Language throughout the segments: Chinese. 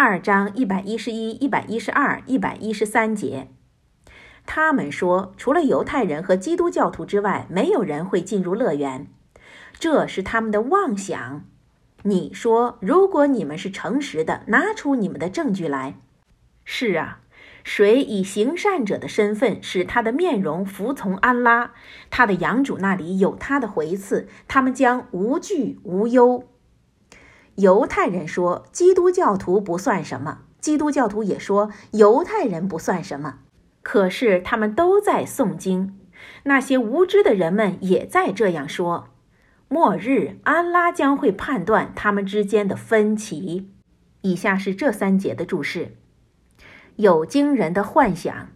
二章一百一十一、一百一十二、一百一十三节。他们说，除了犹太人和基督教徒之外，没有人会进入乐园。这是他们的妄想。你说，如果你们是诚实的，拿出你们的证据来。是啊，谁以行善者的身份使他的面容服从安拉，他的养主那里有他的回赐，他们将无惧无忧。犹太人说，基督教徒不算什么；基督教徒也说，犹太人不算什么。可是他们都在诵经，那些无知的人们也在这样说。末日，安拉将会判断他们之间的分歧。以下是这三节的注释：有惊人的幻想。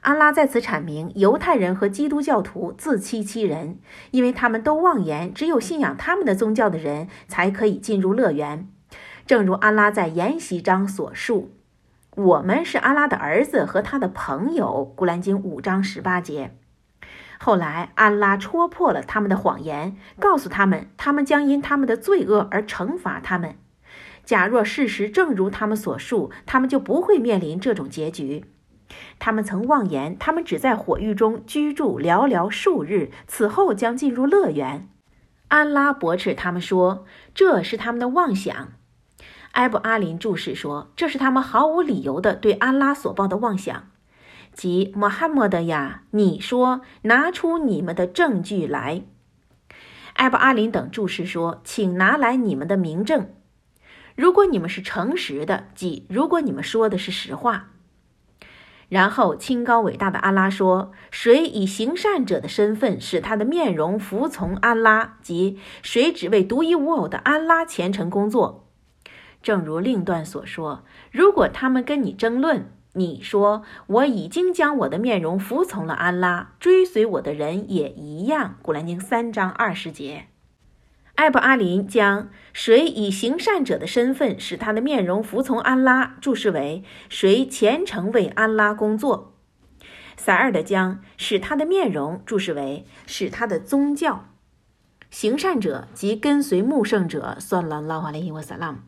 安拉在此阐明，犹太人和基督教徒自欺欺人，因为他们都妄言，只有信仰他们的宗教的人才可以进入乐园。正如安拉在研习章所述。我们是阿拉的儿子和他的朋友，《古兰经》五章十八节。后来，安拉戳破了他们的谎言，告诉他们，他们将因他们的罪恶而惩罚他们。假若事实正如他们所述，他们就不会面临这种结局。他们曾妄言，他们只在火狱中居住寥寥数日，此后将进入乐园。安拉驳斥他们说，这是他们的妄想。埃布阿林注释说：“这是他们毫无理由的对安拉所报的妄想，即穆罕默德呀，你说拿出你们的证据来。”埃布阿林等注释说：“请拿来你们的明证，如果你们是诚实的，即如果你们说的是实话。”然后清高伟大的安拉说：“谁以行善者的身份使他的面容服从安拉，即谁只为独一无二的安拉虔诚工作。”正如另段所说，如果他们跟你争论，你说我已经将我的面容服从了安拉，追随我的人也一样。古兰经三章二十节，艾布阿林将谁以行善者的身份使他的面容服从安拉注释为谁虔诚为安拉工作。塞尔的将使他的面容注释为使他的宗教行善者及跟随穆圣者。算了，拉瓦雷伊瓦萨拉姆。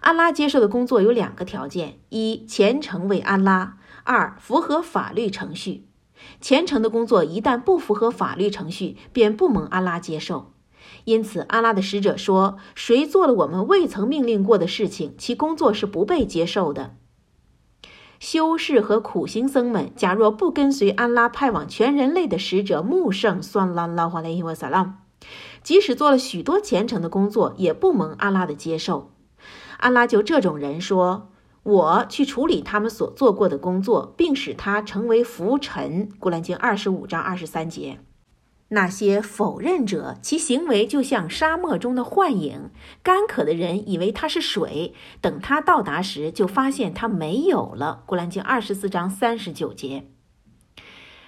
安拉接受的工作有两个条件：一、虔诚为安拉；二、符合法律程序。虔诚的工作一旦不符合法律程序，便不蒙安拉接受。因此，安拉的使者说：“谁做了我们未曾命令过的事情，其工作是不被接受的。”修士和苦行僧们，假若不跟随安拉派往全人类的使者穆圣，算拉拉华雷伊瓦萨拉，即使做了许多虔诚的工作，也不蒙安拉的接受。安拉就这种人说：“我去处理他们所做过的工作，并使他成为浮尘。”古兰经二十五章二十三节。那些否认者，其行为就像沙漠中的幻影，干渴的人以为它是水，等他到达时，就发现它没有了。古兰经二十四章三十九节。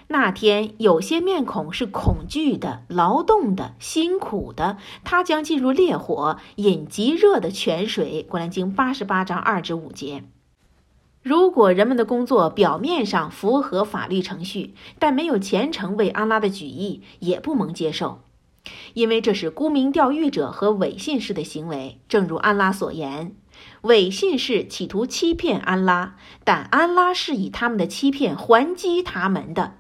那天，有些面孔是恐惧的、劳动的、辛苦的，他将进入烈火，饮极热的泉水。《古兰经》八十八章二至五节。如果人们的工作表面上符合法律程序，但没有虔诚为阿拉的举意，也不蒙接受，因为这是沽名钓誉者和伪信士的行为。正如安拉所言，伪信士企图欺骗安拉，但安拉是以他们的欺骗还击他们的。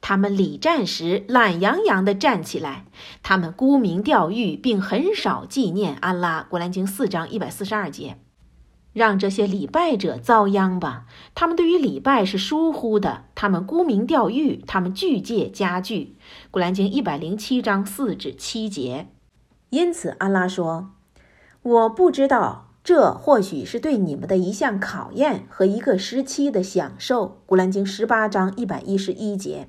他们礼战时懒洋洋地站起来，他们沽名钓誉，并很少纪念安拉。古兰经四章一百四十二节，让这些礼拜者遭殃吧！他们对于礼拜是疏忽的，他们沽名钓誉，他们拒戒家具。古兰经一百零七章四至七节。因此，安拉说：“我不知道，这或许是对你们的一项考验和一个时期的享受。”古兰经十八章一百一十一节。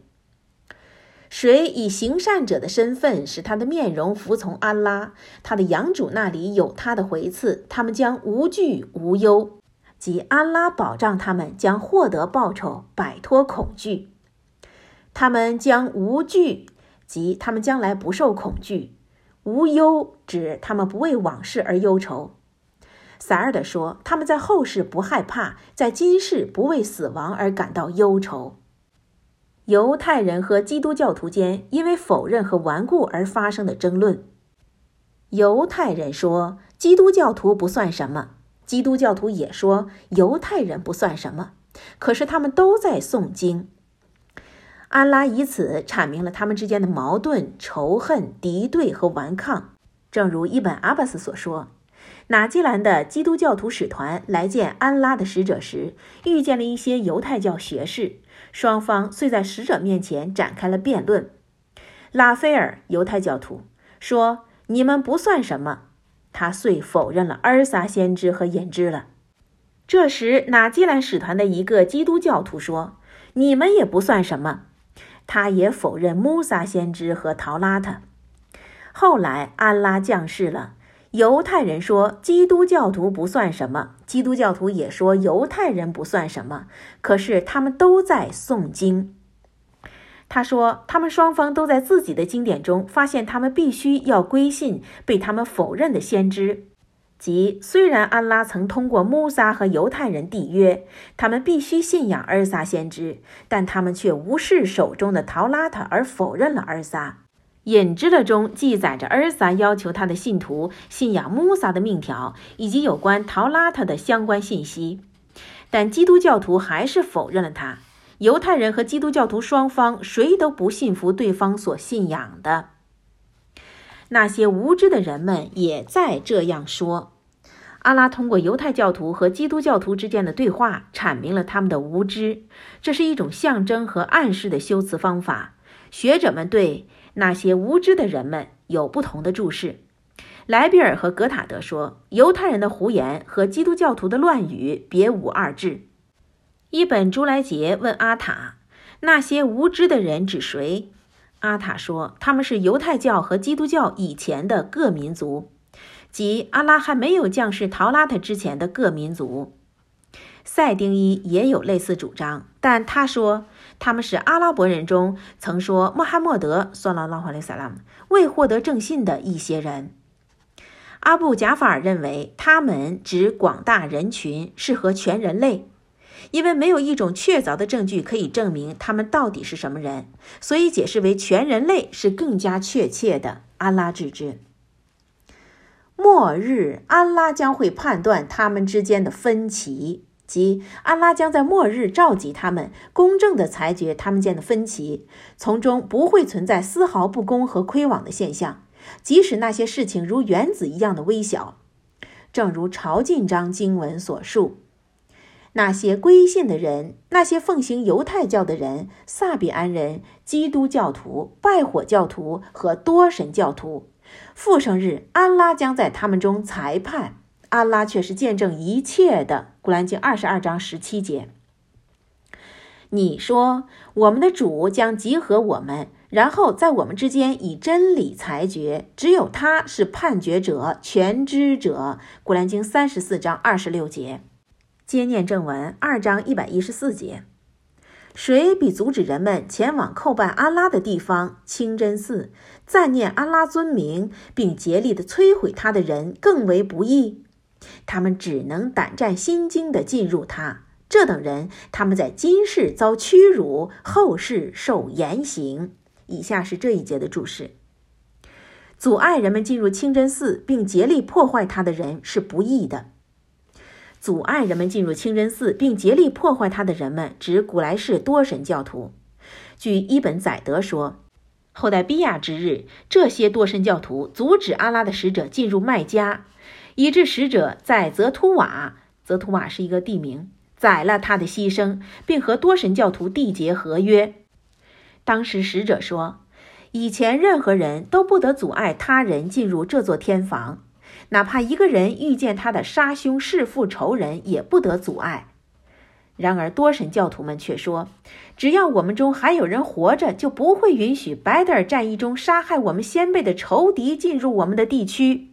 谁以行善者的身份使他的面容服从安拉，他的养主那里有他的回赐，他们将无惧无忧，即安拉保障他们将获得报酬，摆脱恐惧。他们将无惧，即他们将来不受恐惧；无忧，指他们不为往事而忧愁。萨尔德说，他们在后世不害怕，在今世不为死亡而感到忧愁。犹太人和基督教徒间因为否认和顽固而发生的争论。犹太人说，基督教徒不算什么；基督教徒也说犹太人不算什么，可是他们都在诵经。安拉以此阐明了他们之间的矛盾、仇恨、敌对和顽抗。正如伊本阿巴斯所说，纳基兰的基督教徒使团来见安拉的使者时，遇见了一些犹太教学士，双方遂在使者面前展开了辩论。拉斐尔犹太教徒说：“你们不算什么。”他遂否认了阿尔撒先知和引知了。这时，纳基兰使团的一个基督教徒说：“你们也不算什么。”他也否认穆萨先知和陶拉特。后来，安拉降世了。犹太人说基督教徒不算什么，基督教徒也说犹太人不算什么。可是他们都在诵经。他说，他们双方都在自己的经典中发现，他们必须要归信被他们否认的先知，即虽然安拉曾通过穆萨和犹太人缔约，他们必须信仰尔撒先知，但他们却无视手中的陶拉特而否认了尔撒。引知了中记载着尔撒要求他的信徒信仰穆萨的命条以及有关陶拉特的相关信息，但基督教徒还是否认了他。犹太人和基督教徒双方谁都不信服对方所信仰的。那些无知的人们也在这样说。阿拉通过犹太教徒和基督教徒之间的对话，阐明了他们的无知。这是一种象征和暗示的修辞方法。学者们对那些无知的人们有不同的注释。莱比尔和格塔德说，犹太人的胡言和基督教徒的乱语别无二致。伊本·朱莱杰问阿塔：“那些无知的人指谁？”阿塔说：“他们是犹太教和基督教以前的各民族，即阿拉还没有降世陶拉特之前的各民族。”赛丁伊也有类似主张，但他说他们是阿拉伯人中曾说穆罕默德（算拉拉哈里萨拉姆）未获得正信的一些人。阿布·贾法尔认为他们指广大人群，适合全人类。因为没有一种确凿的证据可以证明他们到底是什么人，所以解释为全人类是更加确切的。安拉之之。末日，安拉将会判断他们之间的分歧，即安拉将在末日召集他们，公正地裁决他们间的分歧，从中不会存在丝毫不公和亏枉的现象，即使那些事情如原子一样的微小，正如朝觐章经文所述。那些归信的人，那些奉行犹太教的人，萨比安人、基督教徒、拜火教徒和多神教徒，复生日，安拉将在他们中裁判。安拉却是见证一切的。古兰经二十二章十七节。你说，我们的主将集合我们，然后在我们之间以真理裁决，只有他是判决者、全知者。古兰经三十四章二十六节。接念正文二章一百一十四节，谁比阻止人们前往叩拜安拉的地方清真寺，赞念安拉尊名，并竭力的摧毁他的人更为不易？他们只能胆战心惊的进入他。这等人，他们在今世遭屈辱，后世受严刑。以下是这一节的注释：阻碍人们进入清真寺并竭力破坏他的人是不义的。阻碍人们进入清真寺并竭力破坏它的人们，指古莱氏多神教徒。据伊本·宰德说，后代比亚之日，这些多神教徒阻止阿拉的使者进入麦加，以致使者在泽图瓦（泽图瓦是一个地名）宰了他的牺牲，并和多神教徒缔结合约。当时使者说，以前任何人都不得阻碍他人进入这座天房。哪怕一个人遇见他的杀兄弑父仇人，也不得阻碍。然而多神教徒们却说，只要我们中还有人活着，就不会允许白德尔战役中杀害我们先辈的仇敌进入我们的地区，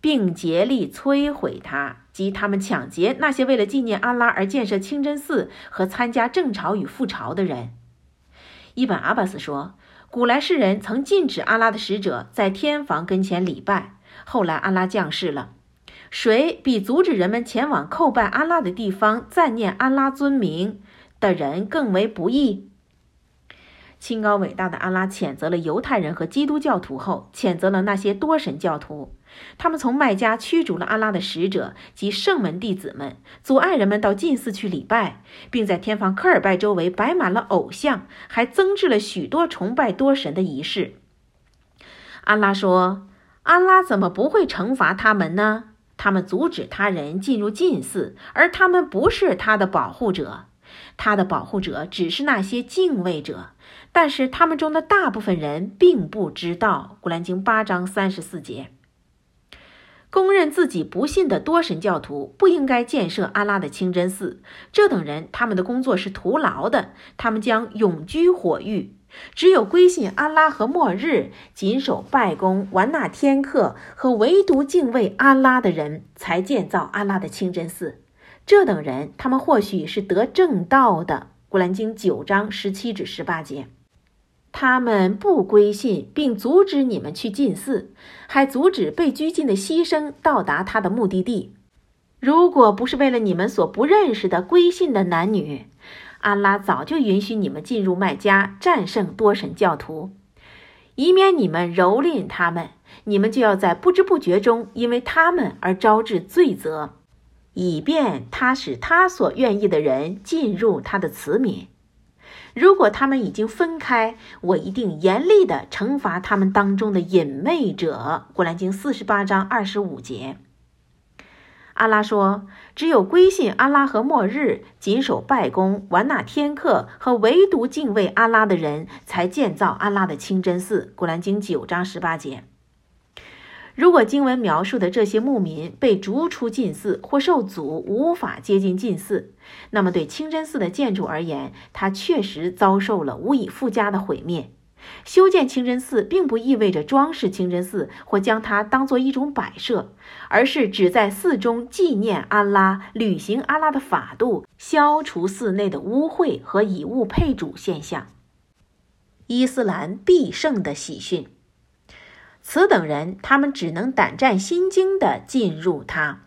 并竭力摧毁他，即他们抢劫那些为了纪念安拉而建设清真寺和参加正朝与复朝的人。伊本阿巴斯说，古来世人曾禁止阿拉的使者在天房跟前礼拜。后来安拉降世了，谁比阻止人们前往叩拜安拉的地方、赞念安拉尊名的人更为不义？清高伟大的阿拉谴责了犹太人和基督教徒后，谴责了那些多神教徒。他们从麦加驱逐了阿拉的使者及圣门弟子们，阻碍人们到禁寺去礼拜，并在天房科尔拜周围摆满了偶像，还增置了许多崇拜多神的仪式。阿拉说：“阿拉怎么不会惩罚他们呢？他们阻止他人进入禁寺，而他们不是他的保护者。他的保护者只是那些敬畏者，但是他们中的大部分人并不知道。”古兰经八章三十四节。公认自己不信的多神教徒不应该建设阿拉的清真寺。这等人，他们的工作是徒劳的，他们将永居火狱。只有归信阿拉和末日、谨守拜功、玩纳天课和唯独敬畏阿拉的人，才建造阿拉的清真寺。这等人，他们或许是得正道的。古兰经九章十七至十八节。他们不归信，并阻止你们去进寺，还阻止被拘禁的牺牲到达他的目的地。如果不是为了你们所不认识的归信的男女，安拉早就允许你们进入麦加，战胜多神教徒，以免你们蹂躏他们。你们就要在不知不觉中因为他们而招致罪责，以便他使他所愿意的人进入他的慈悯。如果他们已经分开，我一定严厉地惩罚他们当中的隐昧者。古兰经四十八章二十五节，阿拉说：“只有归信阿拉和末日，谨守拜功、玩纳天课和唯独敬畏阿拉的人，才建造阿拉的清真寺。”古兰经九章十八节。如果经文描述的这些牧民被逐出禁寺或受阻，无法接近禁寺，那么对清真寺的建筑而言，它确实遭受了无以复加的毁灭。修建清真寺并不意味着装饰清真寺或将它当做一种摆设，而是只在寺中纪念安拉、履行安拉的法度、消除寺内的污秽和以物配主现象。伊斯兰必胜的喜讯。此等人，他们只能胆战心惊地进入它。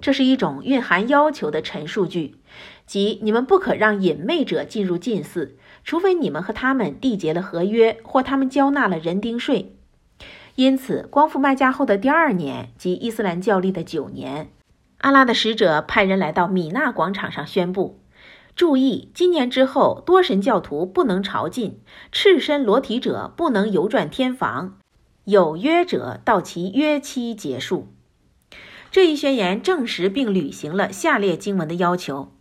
这是一种蕴含要求的陈述句，即你们不可让隐昧者进入禁寺，除非你们和他们缔结了合约，或他们交纳了人丁税。因此，光复麦加后的第二年，即伊斯兰教历的九年，阿拉的使者派人来到米纳广场上宣布：注意，今年之后，多神教徒不能朝觐，赤身裸体者不能游转天房。有约者到其约期结束。这一宣言证实并履行了下列经文的要求：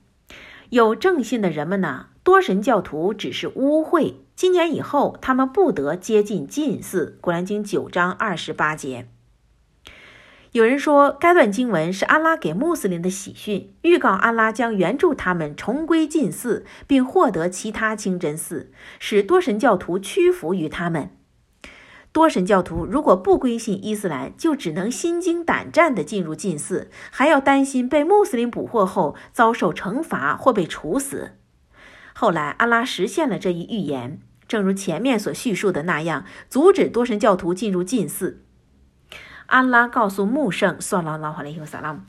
有正信的人们呢，多神教徒只是污秽。今年以后，他们不得接近近寺。古兰经九章二十八节。有人说，该段经文是阿拉给穆斯林的喜讯，预告阿拉将援助他们重归近寺，并获得其他清真寺，使多神教徒屈服于他们。多神教徒如果不归信伊斯兰，就只能心惊胆战地进入禁寺，还要担心被穆斯林捕获后遭受惩罚或被处死。后来，阿拉实现了这一预言，正如前面所叙述的那样，阻止多神教徒进入禁寺。安拉告诉穆圣：“算了，拉哈雷尤萨拉姆，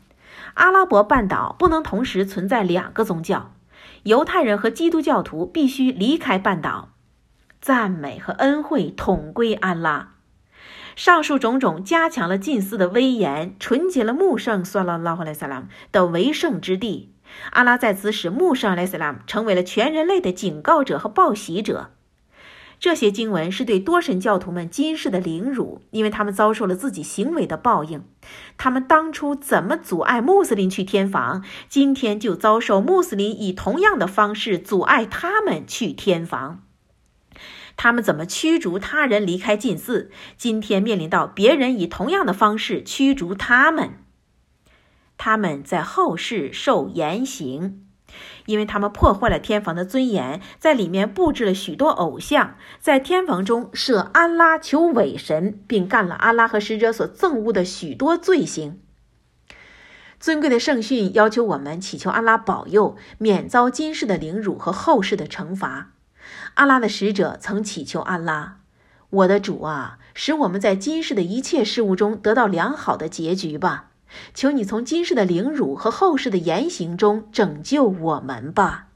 阿拉伯半岛不能同时存在两个宗教，犹太人和基督教徒必须离开半岛。”赞美和恩惠统归安拉。上述种种加强了近似的威严，纯洁了穆圣（索拉拉哈萨拉姆）的为圣之地。阿拉在此使穆圣（莱萨拉姆）成为了全人类的警告者和报喜者。这些经文是对多神教徒们今世的凌辱，因为他们遭受了自己行为的报应。他们当初怎么阻碍穆斯林去天房，今天就遭受穆斯林以同样的方式阻碍他们去天房。他们怎么驱逐他人离开禁寺？今天面临到别人以同样的方式驱逐他们，他们在后世受严刑，因为他们破坏了天房的尊严，在里面布置了许多偶像，在天房中设安拉求伪神，并干了阿拉和使者所憎恶的许多罪行。尊贵的圣训要求我们祈求安拉保佑，免遭今世的凌辱和后世的惩罚。阿拉的使者曾祈求安拉：“我的主啊，使我们在今世的一切事物中得到良好的结局吧！求你从今世的凌辱和后世的言行中拯救我们吧！”